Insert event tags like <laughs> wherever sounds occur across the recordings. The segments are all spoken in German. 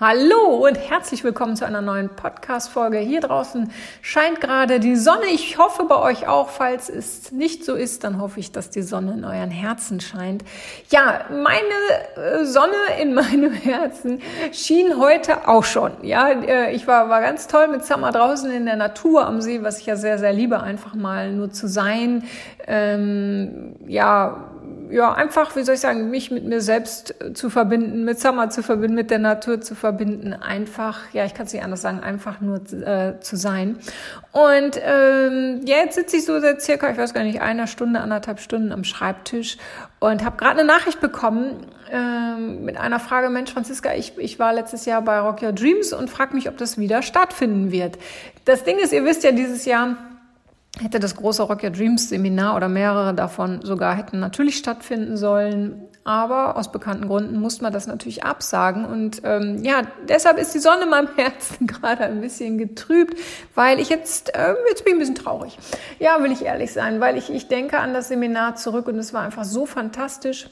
Hallo und herzlich willkommen zu einer neuen Podcast-Folge. Hier draußen scheint gerade die Sonne. Ich hoffe bei euch auch. Falls es nicht so ist, dann hoffe ich, dass die Sonne in euren Herzen scheint. Ja, meine äh, Sonne in <laughs> meinem Herzen schien heute auch schon. Ja, äh, ich war, war ganz toll mit Summer draußen in der Natur am See, was ich ja sehr, sehr liebe, einfach mal nur zu sein. Ähm, ja, ja, einfach, wie soll ich sagen, mich mit mir selbst äh, zu verbinden, mit Summer zu verbinden, mit der Natur zu verbinden, einfach, ja, ich kann es nicht anders sagen, einfach nur äh, zu sein. Und ähm, ja, jetzt sitze ich so seit circa, ich weiß gar nicht, einer Stunde, anderthalb Stunden am Schreibtisch und habe gerade eine Nachricht bekommen ähm, mit einer Frage, Mensch, Franziska, ich, ich war letztes Jahr bei Rock Your Dreams und frage mich, ob das wieder stattfinden wird. Das Ding ist, ihr wisst ja, dieses Jahr hätte das große Rock Your Dreams Seminar oder mehrere davon sogar hätten natürlich stattfinden sollen. Aber aus bekannten Gründen musste man das natürlich absagen. Und ähm, ja, deshalb ist die Sonne in meinem Herzen <laughs> gerade ein bisschen getrübt, weil ich jetzt, äh, jetzt bin ich ein bisschen traurig. Ja, will ich ehrlich sein, weil ich, ich denke an das Seminar zurück und es war einfach so fantastisch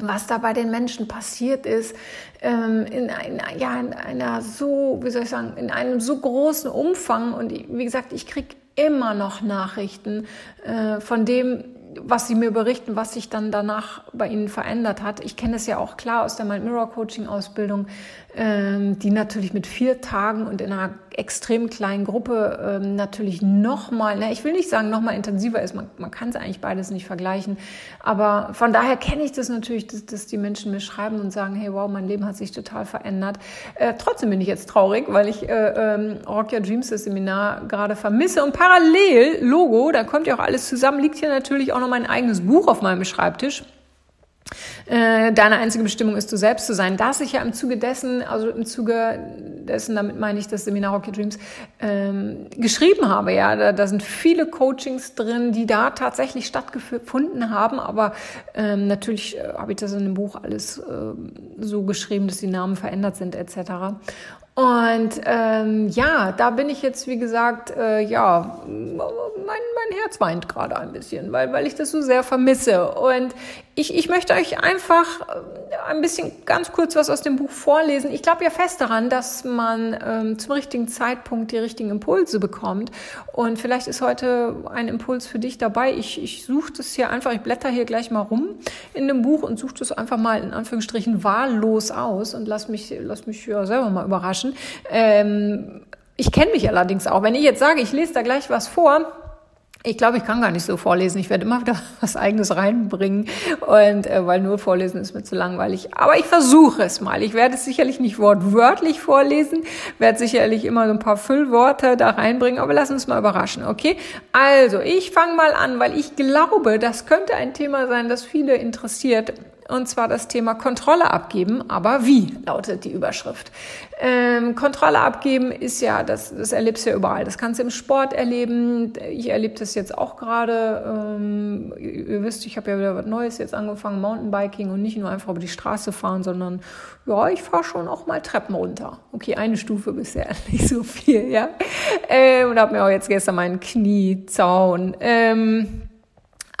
was da bei den Menschen passiert ist, ähm, in, ein, ja, in einer so, wie soll ich sagen, in einem so großen Umfang. Und wie gesagt, ich kriege immer noch Nachrichten äh, von dem, was sie mir berichten, was sich dann danach bei ihnen verändert hat. Ich kenne es ja auch klar aus der Mind Mirror Coaching Ausbildung, ähm, die natürlich mit vier Tagen und in einer extrem kleinen Gruppe ähm, natürlich nochmal, ne, ich will nicht sagen nochmal intensiver ist, man, man kann es eigentlich beides nicht vergleichen, aber von daher kenne ich das natürlich, dass, dass die Menschen mir schreiben und sagen, hey wow, mein Leben hat sich total verändert. Äh, trotzdem bin ich jetzt traurig, weil ich äh, ähm, Rock Your Dreams, das Seminar, gerade vermisse und parallel, Logo, da kommt ja auch alles zusammen, liegt hier natürlich auch noch mein eigenes Buch auf meinem Schreibtisch. Äh, deine einzige Bestimmung ist, du selbst zu sein. Das ich ja im Zuge dessen, also im Zuge dessen, damit meine ich das Seminar Rocket Dreams, ähm, geschrieben habe. Ja, da, da sind viele Coachings drin, die da tatsächlich stattgefunden haben. Aber ähm, natürlich äh, habe ich das in dem Buch alles äh, so geschrieben, dass die Namen verändert sind etc. Und ähm, ja, da bin ich jetzt, wie gesagt, äh, ja, mein, mein Herz weint gerade ein bisschen, weil, weil ich das so sehr vermisse. Und ich, ich möchte euch einfach äh, ein bisschen ganz kurz was aus dem Buch vorlesen. Ich glaube ja fest daran, dass man ähm, zum richtigen Zeitpunkt die richtigen Impulse bekommt. Und vielleicht ist heute ein Impuls für dich dabei. Ich, ich suche das hier einfach, ich blätter hier gleich mal rum in dem Buch und suche das einfach mal in Anführungsstrichen wahllos aus und lass mich, lass mich ja selber mal überraschen überraschen. Ähm, ich kenne mich allerdings auch. Wenn ich jetzt sage, ich lese da gleich was vor, ich glaube, ich kann gar nicht so vorlesen. Ich werde immer wieder <laughs> was Eigenes reinbringen. Und äh, weil nur vorlesen ist mir zu langweilig. Aber ich versuche es mal. Ich werde es sicherlich nicht wortwörtlich vorlesen, werde sicherlich immer so ein paar Füllworte da reinbringen, aber lass uns mal überraschen, okay? Also, ich fange mal an, weil ich glaube, das könnte ein Thema sein, das viele interessiert und zwar das Thema Kontrolle abgeben. Aber wie lautet die Überschrift? Ähm, Kontrolle abgeben ist ja, das, das erlebst du ja überall. Das kannst du im Sport erleben. Ich erlebe das jetzt auch gerade. Ähm, ihr wisst, ich habe ja wieder was Neues jetzt angefangen, Mountainbiking und nicht nur einfach über die Straße fahren, sondern ja, ich fahre schon auch mal Treppen runter. Okay, eine Stufe bisher, <laughs> nicht so viel, ja. Ähm, und habe mir auch jetzt gestern meinen Kniezaun. Ähm,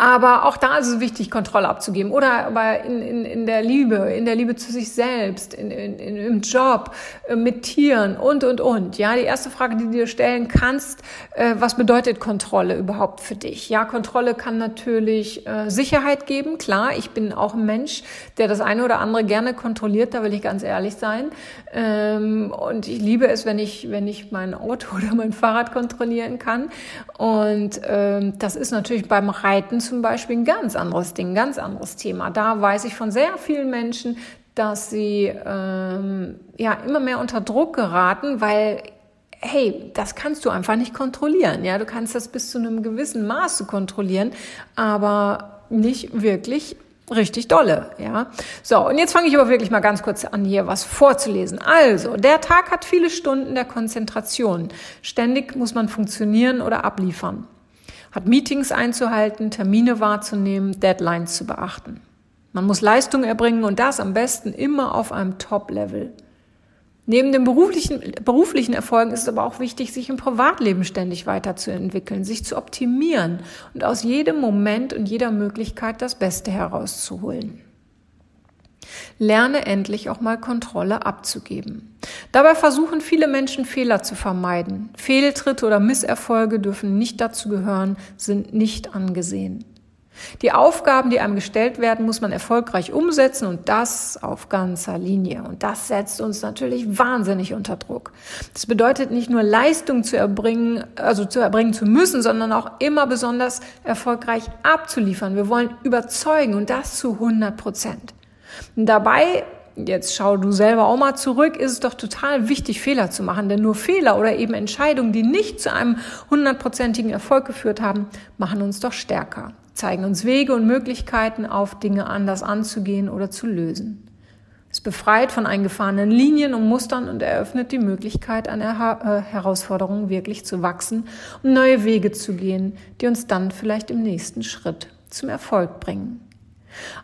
aber auch da ist es wichtig, Kontrolle abzugeben. Oder aber in, in, in der Liebe, in der Liebe zu sich selbst, in, in, im Job, äh, mit Tieren und, und, und. Ja, die erste Frage, die du dir stellen kannst, äh, was bedeutet Kontrolle überhaupt für dich? Ja, Kontrolle kann natürlich äh, Sicherheit geben. Klar, ich bin auch ein Mensch, der das eine oder andere gerne kontrolliert, da will ich ganz ehrlich sein. Ähm, und ich liebe es, wenn ich, wenn ich mein Auto <laughs> oder mein Fahrrad kontrollieren kann. Und ähm, das ist natürlich beim Reiten zum Beispiel ein ganz anderes Ding, ein ganz anderes Thema. Da weiß ich von sehr vielen Menschen, dass sie ähm, ja immer mehr unter Druck geraten, weil hey, das kannst du einfach nicht kontrollieren. Ja, du kannst das bis zu einem gewissen Maße kontrollieren, aber nicht wirklich richtig dolle, ja. So, und jetzt fange ich aber wirklich mal ganz kurz an, hier was vorzulesen. Also, der Tag hat viele Stunden der Konzentration. Ständig muss man funktionieren oder abliefern. Hat Meetings einzuhalten, Termine wahrzunehmen, Deadlines zu beachten. Man muss Leistung erbringen und das am besten immer auf einem Top-Level. Neben den beruflichen, beruflichen Erfolgen ist es aber auch wichtig, sich im Privatleben ständig weiterzuentwickeln, sich zu optimieren und aus jedem Moment und jeder Möglichkeit das Beste herauszuholen. Lerne endlich auch mal Kontrolle abzugeben. Dabei versuchen viele Menschen Fehler zu vermeiden. Fehltritte oder Misserfolge dürfen nicht dazu gehören, sind nicht angesehen. Die Aufgaben, die einem gestellt werden, muss man erfolgreich umsetzen und das auf ganzer Linie. Und das setzt uns natürlich wahnsinnig unter Druck. Das bedeutet nicht nur Leistung zu erbringen, also zu erbringen zu müssen, sondern auch immer besonders erfolgreich abzuliefern. Wir wollen überzeugen und das zu 100 Prozent. Und dabei jetzt schau du selber auch mal zurück, ist es doch total wichtig, Fehler zu machen. Denn nur Fehler oder eben Entscheidungen, die nicht zu einem hundertprozentigen Erfolg geführt haben, machen uns doch stärker zeigen uns Wege und Möglichkeiten auf, Dinge anders anzugehen oder zu lösen. Es befreit von eingefahrenen Linien und Mustern und eröffnet die Möglichkeit, an äh, Herausforderungen wirklich zu wachsen und neue Wege zu gehen, die uns dann vielleicht im nächsten Schritt zum Erfolg bringen.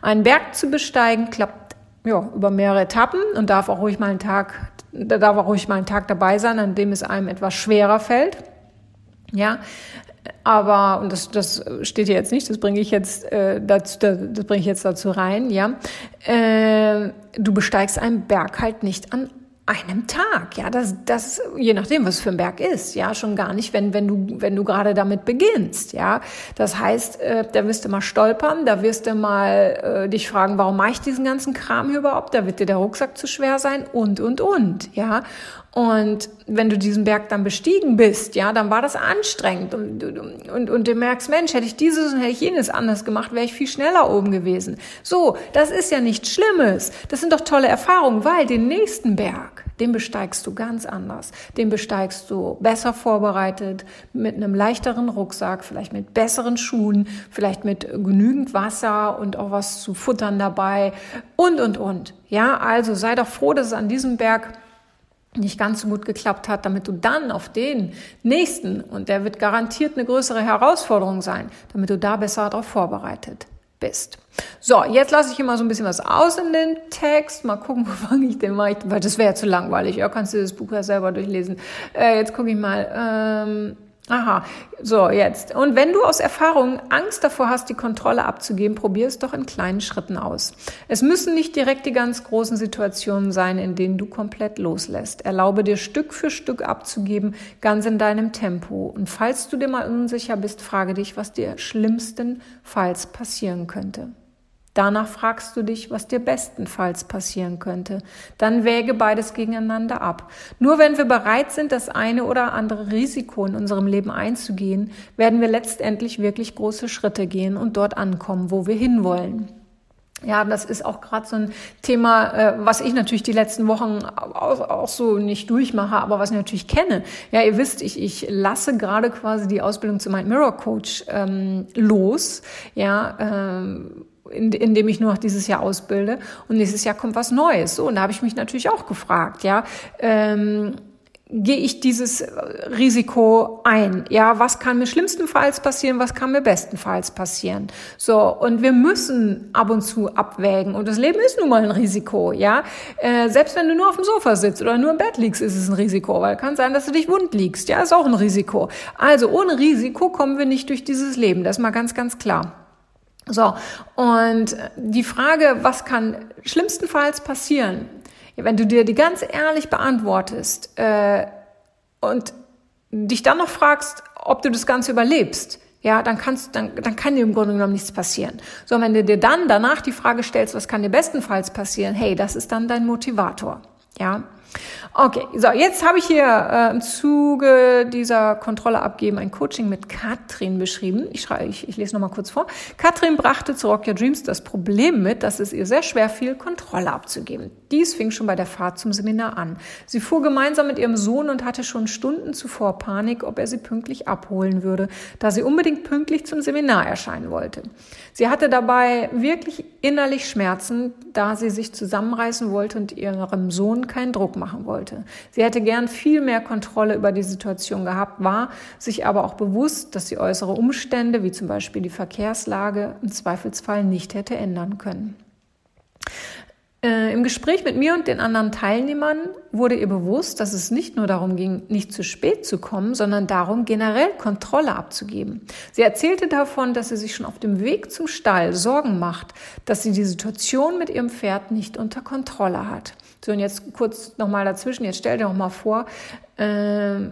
Einen Berg zu besteigen klappt ja, über mehrere Etappen und darf auch ruhig mal einen Tag, da darf auch ruhig mal ein Tag dabei sein, an dem es einem etwas schwerer fällt. Ja, aber, und das, das steht hier jetzt nicht, das bringe ich jetzt, äh, dazu, das, bringe ich jetzt dazu rein, ja. Äh, du besteigst einen Berg halt nicht an einem Tag, ja, das, das, je nachdem, was für ein Berg ist, ja, schon gar nicht, wenn, wenn du, wenn du gerade damit beginnst, ja. Das heißt, äh, da wirst du mal stolpern, da wirst du mal äh, dich fragen, warum mache ich diesen ganzen Kram hier überhaupt? Da wird dir der Rucksack zu schwer sein und, und, und, ja. Und wenn du diesen Berg dann bestiegen bist, ja, dann war das anstrengend und, und, und du merkst, Mensch, hätte ich dieses und hätte ich jenes anders gemacht, wäre ich viel schneller oben gewesen. So, das ist ja nichts Schlimmes. Das sind doch tolle Erfahrungen, weil den nächsten Berg, den besteigst du ganz anders. Den besteigst du besser vorbereitet, mit einem leichteren Rucksack, vielleicht mit besseren Schuhen, vielleicht mit genügend Wasser und auch was zu futtern dabei und, und, und. Ja, also sei doch froh, dass es an diesem Berg nicht ganz so gut geklappt hat, damit du dann auf den nächsten, und der wird garantiert eine größere Herausforderung sein, damit du da besser darauf vorbereitet bist. So, jetzt lasse ich hier mal so ein bisschen was aus in den Text. Mal gucken, <laughs> wo fange ich denn mal, weil das wäre ja zu langweilig. Ja, kannst du das Buch ja selber durchlesen. Äh, jetzt gucke ich mal. Ähm Aha, so jetzt. Und wenn du aus Erfahrung Angst davor hast, die Kontrolle abzugeben, probier es doch in kleinen Schritten aus. Es müssen nicht direkt die ganz großen Situationen sein, in denen du komplett loslässt. Erlaube dir Stück für Stück abzugeben, ganz in deinem Tempo. Und falls du dir mal unsicher bist, frage dich, was dir schlimmstenfalls passieren könnte. Danach fragst du dich, was dir bestenfalls passieren könnte. Dann wäge beides gegeneinander ab. Nur wenn wir bereit sind, das eine oder andere Risiko in unserem Leben einzugehen, werden wir letztendlich wirklich große Schritte gehen und dort ankommen, wo wir hinwollen. Ja, das ist auch gerade so ein Thema, äh, was ich natürlich die letzten Wochen auch, so nicht durchmache, aber was ich natürlich kenne. Ja, ihr wisst, ich, ich lasse gerade quasi die Ausbildung zum Mind Mirror Coach ähm, los. Ja, ähm, in, in dem ich nur noch dieses Jahr ausbilde. Und nächstes Jahr kommt was Neues. So, und da habe ich mich natürlich auch gefragt, ja, ähm, gehe ich dieses Risiko ein? Ja, was kann mir schlimmstenfalls passieren? Was kann mir bestenfalls passieren? So, und wir müssen ab und zu abwägen. Und das Leben ist nun mal ein Risiko, ja. Äh, selbst wenn du nur auf dem Sofa sitzt oder nur im Bett liegst, ist es ein Risiko, weil kann sein, dass du dich wund liegst. Ja, ist auch ein Risiko. Also ohne Risiko kommen wir nicht durch dieses Leben. Das ist mal ganz, ganz klar. So, und die Frage, was kann schlimmstenfalls passieren, wenn du dir die ganz ehrlich beantwortest äh, und dich dann noch fragst, ob du das Ganze überlebst, ja, dann kannst, dann, dann kann dir im Grunde genommen nichts passieren. So, wenn du dir dann danach die Frage stellst, was kann dir bestenfalls passieren, hey, das ist dann dein Motivator, ja. Okay, so jetzt habe ich hier äh, im Zuge dieser Kontrolle abgeben ein Coaching mit Katrin beschrieben. Ich, schreibe, ich, ich lese nochmal kurz vor. Katrin brachte zu Rock Your Dreams das Problem mit, dass es ihr sehr schwer fiel, Kontrolle abzugeben. Dies fing schon bei der Fahrt zum Seminar an. Sie fuhr gemeinsam mit ihrem Sohn und hatte schon Stunden zuvor Panik, ob er sie pünktlich abholen würde, da sie unbedingt pünktlich zum Seminar erscheinen wollte. Sie hatte dabei wirklich innerlich Schmerzen, da sie sich zusammenreißen wollte und ihrem Sohn keinen Druck machen wollte. Sie hätte gern viel mehr Kontrolle über die Situation gehabt, war sich aber auch bewusst, dass sie äußere Umstände, wie zum Beispiel die Verkehrslage, im Zweifelsfall nicht hätte ändern können. Äh, Im Gespräch mit mir und den anderen Teilnehmern wurde ihr bewusst, dass es nicht nur darum ging, nicht zu spät zu kommen, sondern darum, generell Kontrolle abzugeben. Sie erzählte davon, dass sie sich schon auf dem Weg zum Stall Sorgen macht, dass sie die Situation mit ihrem Pferd nicht unter Kontrolle hat. So, und jetzt kurz nochmal dazwischen, jetzt stell dir doch mal vor, äh,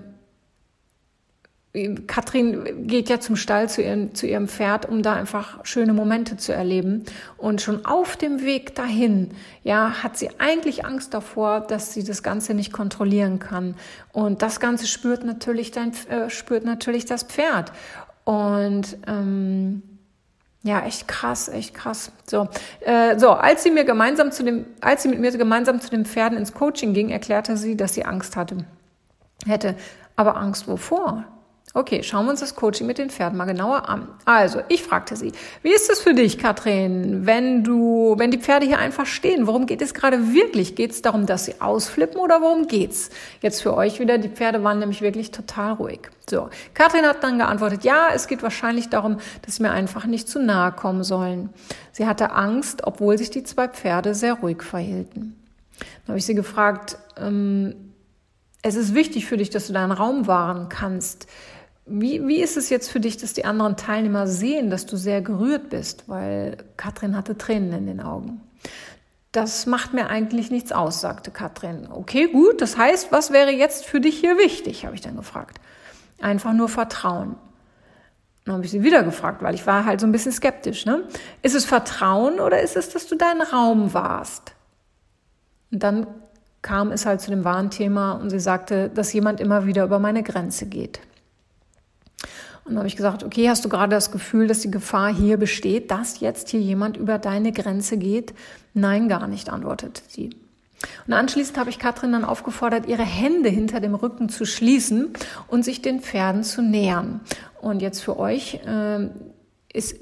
Katrin geht ja zum Stall zu ihrem, zu ihrem Pferd, um da einfach schöne Momente zu erleben. Und schon auf dem Weg dahin, ja, hat sie eigentlich Angst davor, dass sie das Ganze nicht kontrollieren kann. Und das Ganze spürt natürlich dein, äh, spürt natürlich das Pferd. Und ähm, ja, echt krass, echt krass. So, äh, so, als sie mir gemeinsam zu dem, als sie mit mir gemeinsam zu den Pferden ins Coaching ging, erklärte sie, dass sie Angst hatte, hätte. Aber Angst wovor? Okay, schauen wir uns das Coaching mit den Pferden mal genauer an. Also, ich fragte sie, wie ist es für dich, Katrin, wenn du, wenn die Pferde hier einfach stehen? Worum geht es gerade wirklich? Geht es darum, dass sie ausflippen oder worum geht's? Jetzt für euch wieder, die Pferde waren nämlich wirklich total ruhig. So, Katrin hat dann geantwortet, ja, es geht wahrscheinlich darum, dass sie mir einfach nicht zu nahe kommen sollen. Sie hatte Angst, obwohl sich die zwei Pferde sehr ruhig verhielten. Dann habe ich sie gefragt, ähm, es ist wichtig für dich, dass du deinen Raum wahren kannst. Wie, wie ist es jetzt für dich, dass die anderen Teilnehmer sehen, dass du sehr gerührt bist? Weil Katrin hatte Tränen in den Augen. Das macht mir eigentlich nichts aus, sagte Katrin. Okay, gut, das heißt, was wäre jetzt für dich hier wichtig, habe ich dann gefragt. Einfach nur Vertrauen. Dann habe ich sie wieder gefragt, weil ich war halt so ein bisschen skeptisch. Ne? Ist es Vertrauen oder ist es, dass du dein Raum warst? Und dann kam es halt zu dem wahren Thema und sie sagte, dass jemand immer wieder über meine Grenze geht. Und dann habe ich gesagt, okay, hast du gerade das Gefühl, dass die Gefahr hier besteht, dass jetzt hier jemand über deine Grenze geht? Nein, gar nicht, antwortete sie. Und anschließend habe ich Katrin dann aufgefordert, ihre Hände hinter dem Rücken zu schließen und sich den Pferden zu nähern. Und jetzt für euch äh, ist,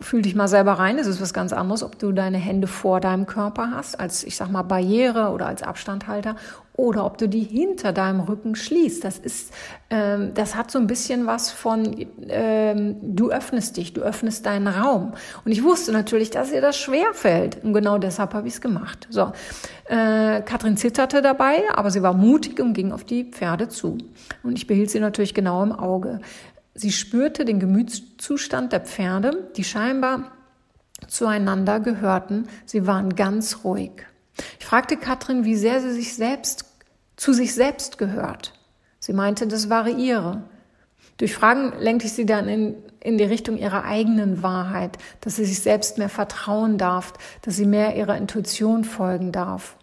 fühl dich mal selber rein, es ist was ganz anderes, ob du deine Hände vor deinem Körper hast, als ich sag mal Barriere oder als Abstandhalter, oder ob du die hinter deinem Rücken schließt. Das ist, ähm, das hat so ein bisschen was von, ähm, du öffnest dich, du öffnest deinen Raum. Und ich wusste natürlich, dass ihr das schwer fällt. Und genau deshalb habe ich es gemacht. So, äh, Katrin zitterte dabei, aber sie war mutig und ging auf die Pferde zu. Und ich behielt sie natürlich genau im Auge. Sie spürte den Gemütszustand der Pferde, die scheinbar zueinander gehörten. Sie waren ganz ruhig. Ich fragte Katrin, wie sehr sie sich selbst zu sich selbst gehört. Sie meinte, das variiere. Durch Fragen lenkte ich sie dann in, in die Richtung ihrer eigenen Wahrheit, dass sie sich selbst mehr vertrauen darf, dass sie mehr ihrer Intuition folgen darf.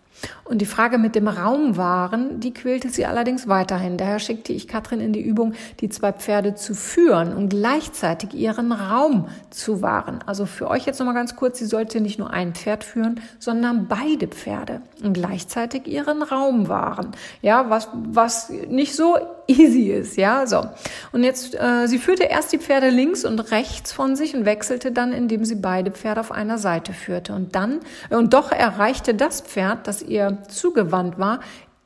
Und die Frage mit dem Raumwahren, die quälte sie allerdings weiterhin. Daher schickte ich Katrin in die Übung, die zwei Pferde zu führen und gleichzeitig ihren Raum zu wahren. Also für euch jetzt nochmal ganz kurz, sie sollte nicht nur ein Pferd führen, sondern beide Pferde und gleichzeitig ihren Raum wahren. Ja, was, was nicht so easy ist, ja, so. Und jetzt, äh, sie führte erst die Pferde links und rechts von sich und wechselte dann, indem sie beide Pferde auf einer Seite führte. Und dann, und doch erreichte das Pferd, das ihr zugewandt war,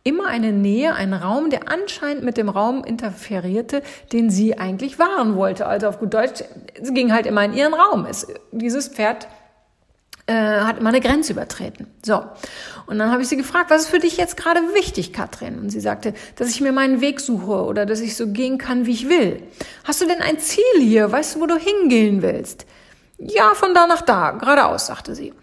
immer eine Nähe, einen Raum, der anscheinend mit dem Raum interferierte, den sie eigentlich wahren wollte. Also auf gut Deutsch, sie ging halt immer in ihren Raum. Es, dieses Pferd äh, hat immer eine Grenze übertreten. So. Und dann habe ich sie gefragt, was ist für dich jetzt gerade wichtig, Katrin? Und sie sagte, dass ich mir meinen Weg suche oder dass ich so gehen kann, wie ich will. Hast du denn ein Ziel hier? Weißt du, wo du hingehen willst? Ja, von da nach da, geradeaus, sagte sie.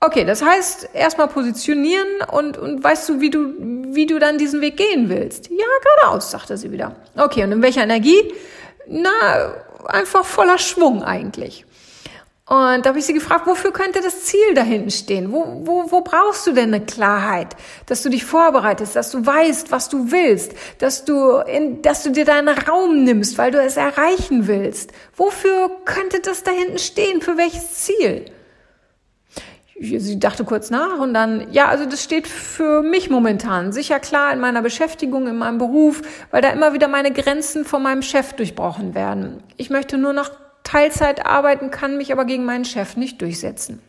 Okay, das heißt, erstmal positionieren und, und weißt du, wie du, wie du dann diesen Weg gehen willst? Ja, geradeaus, sagte sie wieder. Okay, und in welcher Energie? Na, einfach voller Schwung eigentlich. Und da habe ich sie gefragt, wofür könnte das Ziel da hinten stehen? Wo, wo, wo brauchst du denn eine Klarheit? Dass du dich vorbereitest, dass du weißt, was du willst, dass du, in, dass du dir deinen Raum nimmst, weil du es erreichen willst. Wofür könnte das da hinten stehen? Für welches Ziel? Sie dachte kurz nach und dann, ja, also das steht für mich momentan. Sicher klar in meiner Beschäftigung, in meinem Beruf, weil da immer wieder meine Grenzen von meinem Chef durchbrochen werden. Ich möchte nur noch Teilzeit arbeiten, kann mich aber gegen meinen Chef nicht durchsetzen.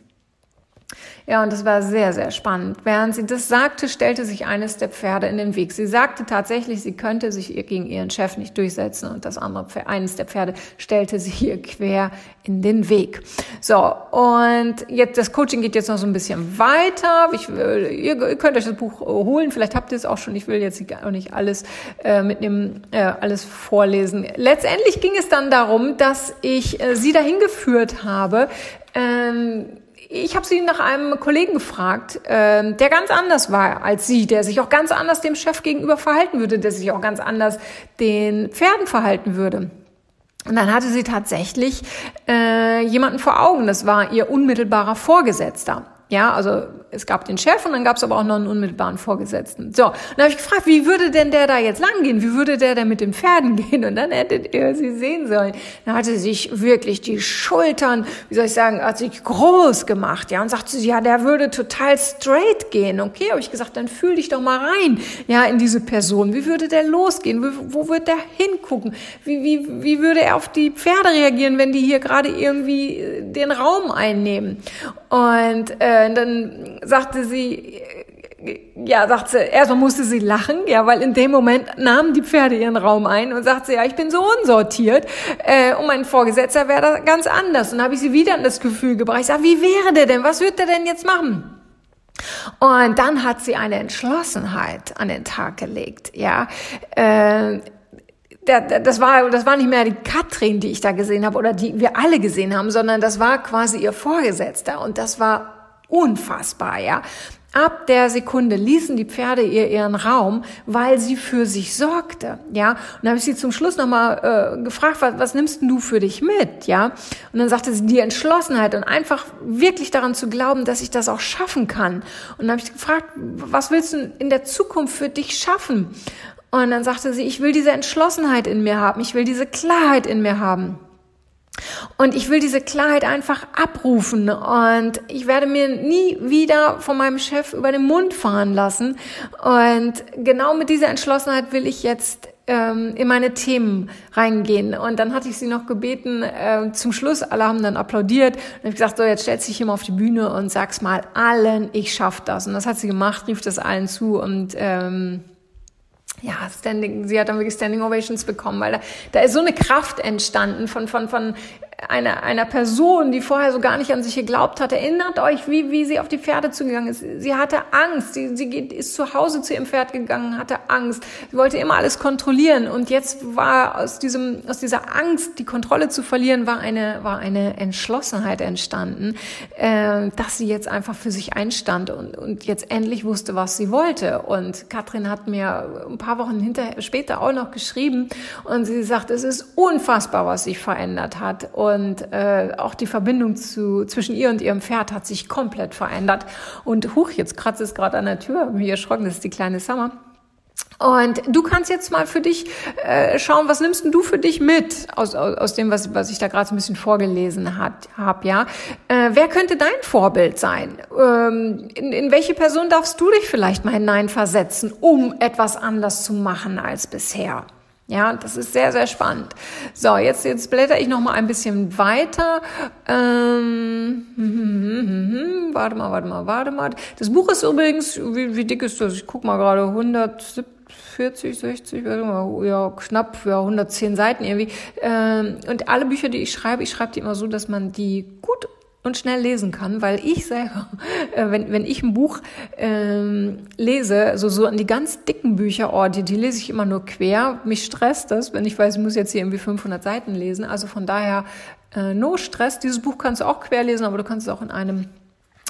Ja, und das war sehr, sehr spannend. Während sie das sagte, stellte sich eines der Pferde in den Weg. Sie sagte tatsächlich, sie könnte sich gegen ihren Chef nicht durchsetzen und das andere, Pferd, eines der Pferde stellte sich ihr quer in den Weg. So, und jetzt, das Coaching geht jetzt noch so ein bisschen weiter. Ich, ihr, ihr könnt euch das Buch holen, vielleicht habt ihr es auch schon. Ich will jetzt auch nicht alles äh, mitnehmen, äh, alles vorlesen. Letztendlich ging es dann darum, dass ich äh, sie dahin geführt habe, ähm, ich habe sie nach einem Kollegen gefragt, äh, der ganz anders war als sie, der sich auch ganz anders dem Chef gegenüber verhalten würde, der sich auch ganz anders den Pferden verhalten würde. Und dann hatte sie tatsächlich äh, jemanden vor Augen, das war ihr unmittelbarer Vorgesetzter. Ja, also es gab den Chef und dann gab es aber auch noch einen unmittelbaren Vorgesetzten. So, und dann habe ich gefragt, wie würde denn der da jetzt lang gehen? Wie würde der denn mit den Pferden <laughs> gehen? Und dann hättet ihr sie sehen sollen. Dann hatte sich wirklich die Schultern, wie soll ich sagen, hat sich groß gemacht, ja, und sagte sie, ja, der würde total straight gehen. Okay, habe ich gesagt, dann fühl dich doch mal rein, ja, in diese Person. Wie würde der losgehen? Wo, wo würde der hingucken? Wie, wie, wie würde er auf die Pferde reagieren, wenn die hier gerade irgendwie äh, den Raum einnehmen? Und äh, dann sagte sie, ja, sagt sie, erstmal musste sie lachen, ja, weil in dem Moment nahmen die Pferde ihren Raum ein und sagte ja, ich bin so unsortiert äh, und mein Vorgesetzter wäre da ganz anders. Und habe ich sie wieder in das Gefühl gebracht. Ich sage, wie wäre der denn? Was wird der denn jetzt machen? Und dann hat sie eine Entschlossenheit an den Tag gelegt, ja. Äh, das war, das war nicht mehr die Katrin, die ich da gesehen habe oder die wir alle gesehen haben, sondern das war quasi ihr Vorgesetzter und das war unfassbar, ja. Ab der Sekunde ließen die Pferde ihr ihren Raum, weil sie für sich sorgte, ja. Und dann habe ich sie zum Schluss nochmal äh, gefragt, was, was nimmst du für dich mit, ja? Und dann sagte sie die Entschlossenheit und einfach wirklich daran zu glauben, dass ich das auch schaffen kann. Und dann habe ich gefragt, was willst du in der Zukunft für dich schaffen? Und dann sagte sie, ich will diese Entschlossenheit in mir haben, ich will diese Klarheit in mir haben. Und ich will diese Klarheit einfach abrufen und ich werde mir nie wieder von meinem Chef über den Mund fahren lassen. Und genau mit dieser Entschlossenheit will ich jetzt ähm, in meine Themen reingehen. Und dann hatte ich sie noch gebeten, äh, zum Schluss, alle haben dann applaudiert und ich gesagt, so jetzt stellst dich hier mal auf die Bühne und sag's mal allen, ich schaff das. Und das hat sie gemacht, rief das allen zu und ähm, ja, Standing, sie hat dann wirklich Standing Ovations bekommen, weil da, da ist so eine Kraft entstanden von, von, von einer, einer Person, die vorher so gar nicht an sich geglaubt hat. Erinnert euch, wie, wie sie auf die Pferde zugegangen ist. Sie hatte Angst. Sie, sie geht, ist zu Hause zu ihrem Pferd gegangen, hatte Angst. Sie wollte immer alles kontrollieren. Und jetzt war aus diesem, aus dieser Angst, die Kontrolle zu verlieren, war eine, war eine Entschlossenheit entstanden, äh, dass sie jetzt einfach für sich einstand und, und jetzt endlich wusste, was sie wollte. Und Katrin hat mir ein paar Wochen hinter, später auch noch geschrieben und sie sagt, es ist unfassbar, was sich verändert hat. Und und äh, auch die Verbindung zu, zwischen ihr und ihrem Pferd hat sich komplett verändert. Und huch, jetzt kratzt es gerade an der Tür, habe erschrocken, das ist die kleine Summer. Und du kannst jetzt mal für dich äh, schauen, was nimmst denn du für dich mit aus, aus, aus dem, was, was ich da gerade so ein bisschen vorgelesen habe, ja? Äh, wer könnte dein Vorbild sein? Ähm, in, in welche Person darfst du dich vielleicht mal hineinversetzen, um etwas anders zu machen als bisher? Ja, das ist sehr, sehr spannend. So, jetzt, jetzt blätter ich noch mal ein bisschen weiter. Ähm, hm, hm, hm, warte mal, warte mal, warte mal. Das Buch ist übrigens, wie, wie dick ist das? Ich guck mal gerade, 140, 60, warte mal, ja, knapp, ja, 110 Seiten irgendwie. Ähm, und alle Bücher, die ich schreibe, ich schreibe die immer so, dass man die gut und schnell lesen kann, weil ich selber, <laughs> äh, wenn, wenn ich ein Buch ähm, lese, so, so an die ganz dicken Bücher, oh, die, die lese ich immer nur quer. Mich stresst das, wenn ich weiß, ich muss jetzt hier irgendwie 500 Seiten lesen. Also von daher, äh, no Stress. Dieses Buch kannst du auch quer lesen, aber du kannst es auch in einem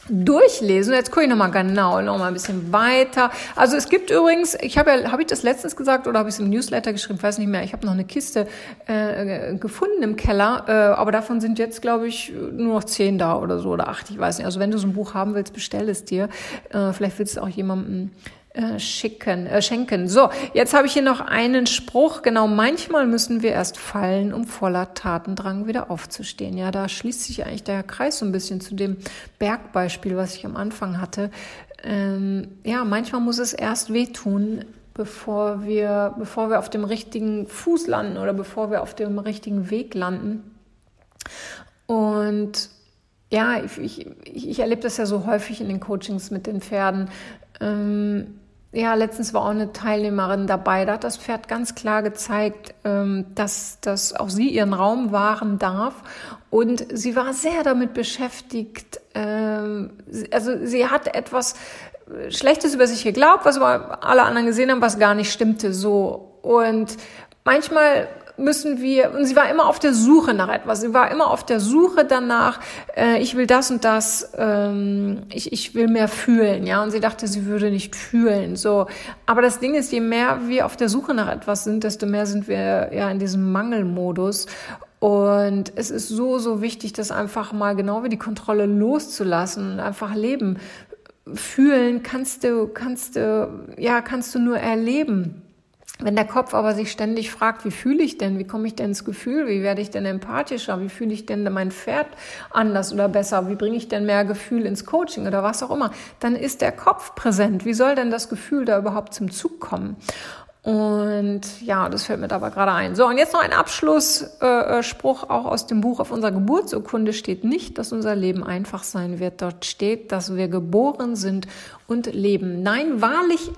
durchlesen. Jetzt gucke ich nochmal genau, nochmal ein bisschen weiter. Also es gibt übrigens, ich habe ja, habe ich das letztens gesagt oder habe ich es im Newsletter geschrieben, weiß nicht mehr. Ich habe noch eine Kiste äh, gefunden im Keller, äh, aber davon sind jetzt, glaube ich, nur noch zehn da oder so oder acht, ich weiß nicht. Also wenn du so ein Buch haben willst, bestell es dir. Äh, vielleicht willst du auch jemandem äh, schicken, äh, schenken. So, jetzt habe ich hier noch einen Spruch. Genau, manchmal müssen wir erst fallen, um voller Tatendrang wieder aufzustehen. Ja, da schließt sich eigentlich der Kreis so ein bisschen zu dem Bergbeispiel, was ich am Anfang hatte. Ähm, ja, manchmal muss es erst wehtun, bevor wir, bevor wir auf dem richtigen Fuß landen oder bevor wir auf dem richtigen Weg landen. Und ja, ich, ich, ich erlebe das ja so häufig in den Coachings mit den Pferden. Ähm, ja, letztens war auch eine Teilnehmerin dabei, da hat das Pferd ganz klar gezeigt, ähm, dass, dass auch sie ihren Raum wahren darf. Und sie war sehr damit beschäftigt, ähm, also sie hat etwas Schlechtes über sich geglaubt, was aber alle anderen gesehen haben, was gar nicht stimmte so. Und manchmal müssen wir, und sie war immer auf der Suche nach etwas, sie war immer auf der Suche danach, äh, ich will das und das, ähm, ich, ich will mehr fühlen, ja, und sie dachte, sie würde nicht fühlen, so. Aber das Ding ist, je mehr wir auf der Suche nach etwas sind, desto mehr sind wir ja in diesem Mangelmodus. Und es ist so, so wichtig, das einfach mal genau wie die Kontrolle loszulassen und einfach leben. Fühlen kannst du, kannst du, ja, kannst du nur erleben. Wenn der Kopf aber sich ständig fragt, wie fühle ich denn, wie komme ich denn ins Gefühl, wie werde ich denn empathischer, wie fühle ich denn mein Pferd anders oder besser, wie bringe ich denn mehr Gefühl ins Coaching oder was auch immer, dann ist der Kopf präsent. Wie soll denn das Gefühl da überhaupt zum Zug kommen? Und ja, das fällt mir aber gerade ein. So, und jetzt noch ein Abschlussspruch äh, auch aus dem Buch. Auf unserer Geburtsurkunde steht nicht, dass unser Leben einfach sein wird. Dort steht, dass wir geboren sind und leben. Nein, wahrlich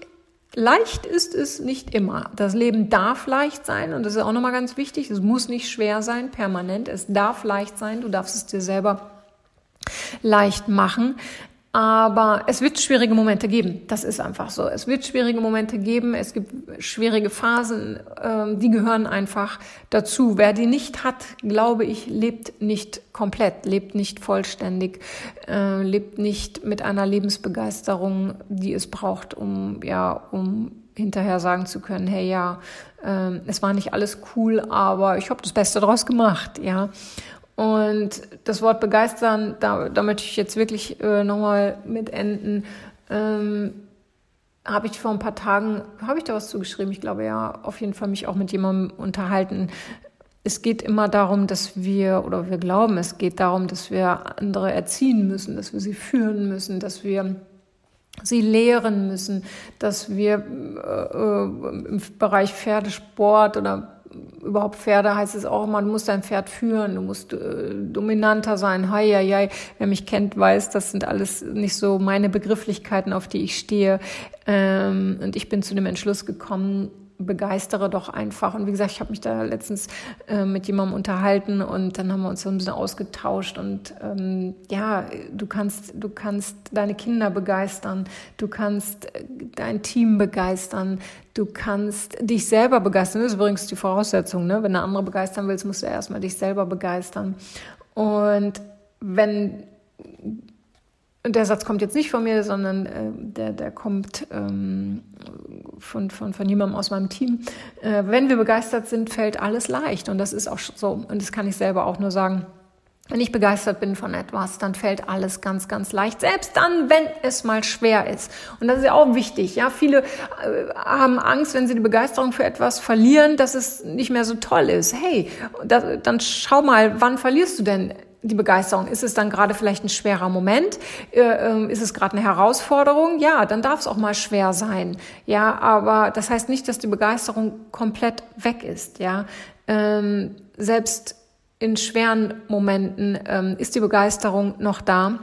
Leicht ist es nicht immer. Das Leben darf leicht sein und das ist auch nochmal ganz wichtig. Es muss nicht schwer sein, permanent. Es darf leicht sein. Du darfst es dir selber leicht machen. Aber es wird schwierige Momente geben. Das ist einfach so. Es wird schwierige Momente geben. Es gibt schwierige Phasen. Ähm, die gehören einfach dazu. Wer die nicht hat, glaube ich, lebt nicht komplett, lebt nicht vollständig, äh, lebt nicht mit einer Lebensbegeisterung, die es braucht, um, ja, um hinterher sagen zu können, hey, ja, äh, es war nicht alles cool, aber ich habe das Beste daraus gemacht, ja. Und das Wort begeistern, da, da möchte ich jetzt wirklich äh, nochmal mit enden. Ähm, habe ich vor ein paar Tagen, habe ich da was zugeschrieben? Ich glaube ja, auf jeden Fall mich auch mit jemandem unterhalten. Es geht immer darum, dass wir, oder wir glauben, es geht darum, dass wir andere erziehen müssen, dass wir sie führen müssen, dass wir sie lehren müssen, dass wir äh, äh im Bereich Pferdesport oder überhaupt Pferde heißt es auch du musst dein Pferd führen, du musst äh, dominanter sein. Hei, hei, hei. Wer mich kennt, weiß, das sind alles nicht so meine Begrifflichkeiten, auf die ich stehe. Ähm, und ich bin zu dem Entschluss gekommen, begeistere doch einfach. Und wie gesagt, ich habe mich da letztens äh, mit jemandem unterhalten und dann haben wir uns so ein bisschen ausgetauscht. Und ähm, ja, du kannst, du kannst deine Kinder begeistern, du kannst äh, dein Team begeistern, du kannst dich selber begeistern. Das ist übrigens die Voraussetzung, ne? Wenn du andere begeistern willst, musst du erstmal dich selber begeistern. Und wenn und der Satz kommt jetzt nicht von mir, sondern äh, der, der kommt ähm, von, von, von jemandem aus meinem Team. Äh, wenn wir begeistert sind, fällt alles leicht. Und das ist auch so. Und das kann ich selber auch nur sagen. Wenn ich begeistert bin von etwas, dann fällt alles ganz, ganz leicht. Selbst dann, wenn es mal schwer ist. Und das ist ja auch wichtig. Ja, viele äh, haben Angst, wenn sie die Begeisterung für etwas verlieren, dass es nicht mehr so toll ist. Hey, das, dann schau mal, wann verlierst du denn die Begeisterung? Ist es dann gerade vielleicht ein schwerer Moment? Äh, ähm, ist es gerade eine Herausforderung? Ja, dann darf es auch mal schwer sein. Ja, aber das heißt nicht, dass die Begeisterung komplett weg ist. Ja, ähm, selbst in schweren Momenten ähm, ist die Begeisterung noch da.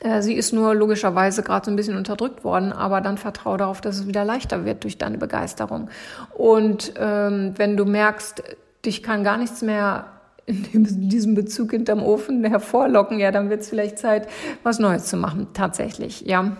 Äh, sie ist nur logischerweise gerade so ein bisschen unterdrückt worden, aber dann vertraue darauf, dass es wieder leichter wird durch deine Begeisterung. Und ähm, wenn du merkst, dich kann gar nichts mehr in diesem Bezug hinterm Ofen hervorlocken, ja, dann wird es vielleicht Zeit, was Neues zu machen, tatsächlich, ja.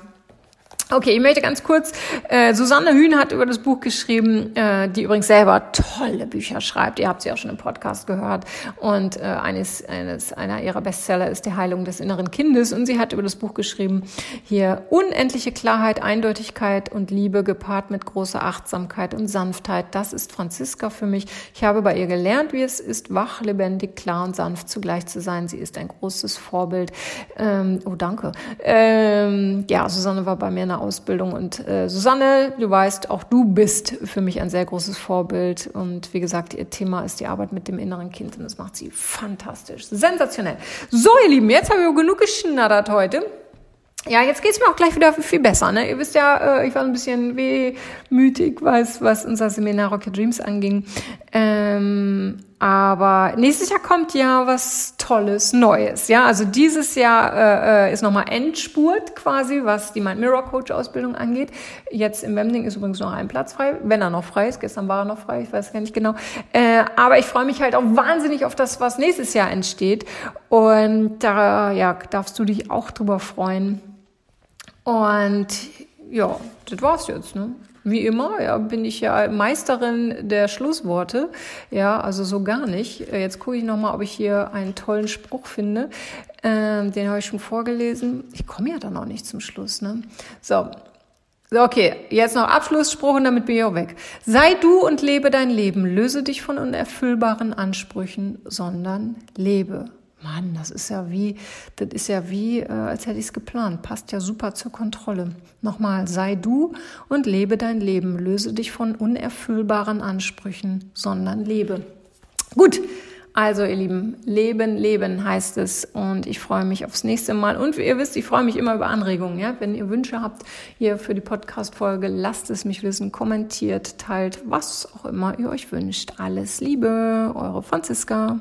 Okay, ich möchte ganz kurz, äh, Susanne Hühn hat über das Buch geschrieben, äh, die übrigens selber tolle Bücher schreibt. Ihr habt sie auch schon im Podcast gehört. Und äh, eines, eines, einer ihrer Bestseller ist Die Heilung des inneren Kindes. Und sie hat über das Buch geschrieben, hier unendliche Klarheit, Eindeutigkeit und Liebe gepaart mit großer Achtsamkeit und Sanftheit. Das ist Franziska für mich. Ich habe bei ihr gelernt, wie es ist, wach, lebendig, klar und sanft zugleich zu sein. Sie ist ein großes Vorbild. Ähm, oh, danke. Ähm, ja, Susanne war bei mir in Ausbildung. Und äh, Susanne, du weißt, auch du bist für mich ein sehr großes Vorbild. Und wie gesagt, ihr Thema ist die Arbeit mit dem inneren Kind und das macht sie fantastisch. Sensationell. So, ihr Lieben, jetzt habe ich genug geschnattert heute. Ja, jetzt geht's mir auch gleich wieder viel besser. Ne? Ihr wisst ja, äh, ich war ein bisschen wehmütig, was, was unser Seminar Rocket Dreams anging. Ähm, aber nächstes Jahr kommt ja was Tolles, Neues. Ja, also dieses Jahr äh, äh ist nochmal Endspurt quasi, was die Mind Mirror Coach Ausbildung angeht. Jetzt im Wemding ist übrigens noch ein Platz frei, wenn er noch frei ist. Gestern war er noch frei, ich weiß gar nicht genau. Äh, aber ich freue mich halt auch wahnsinnig auf das, was nächstes Jahr entsteht. Und da ja, darfst du dich auch drüber freuen. Und ja, das war's jetzt. Ne? Wie immer, ja, bin ich ja Meisterin der Schlussworte. Ja, also so gar nicht. Äh, jetzt gucke ich nochmal, ob ich hier einen tollen Spruch finde. Ähm, den habe ich schon vorgelesen. Ich komme ja dann noch nicht zum Schluss, ne? So. So, okay, jetzt noch Abschlussspruch und damit bin ich auch weg. Sei du und lebe dein Leben. Löse dich von unerfüllbaren Ansprüchen, sondern lebe. Mann, das ist ja wie, das ist ja wie, äh, als hätte ich es geplant. Passt ja super zur Kontrolle. Nochmal, sei du und lebe dein Leben. Löse dich von unerfüllbaren Ansprüchen, sondern lebe. Gut. Also, ihr Lieben, Leben, Leben heißt es. Und ich freue mich aufs nächste Mal. Und wie ihr wisst, ich freue mich immer über Anregungen. Ja? Wenn ihr Wünsche habt hier für die Podcast-Folge, lasst es mich wissen, kommentiert, teilt, was auch immer ihr euch wünscht. Alles Liebe, eure Franziska.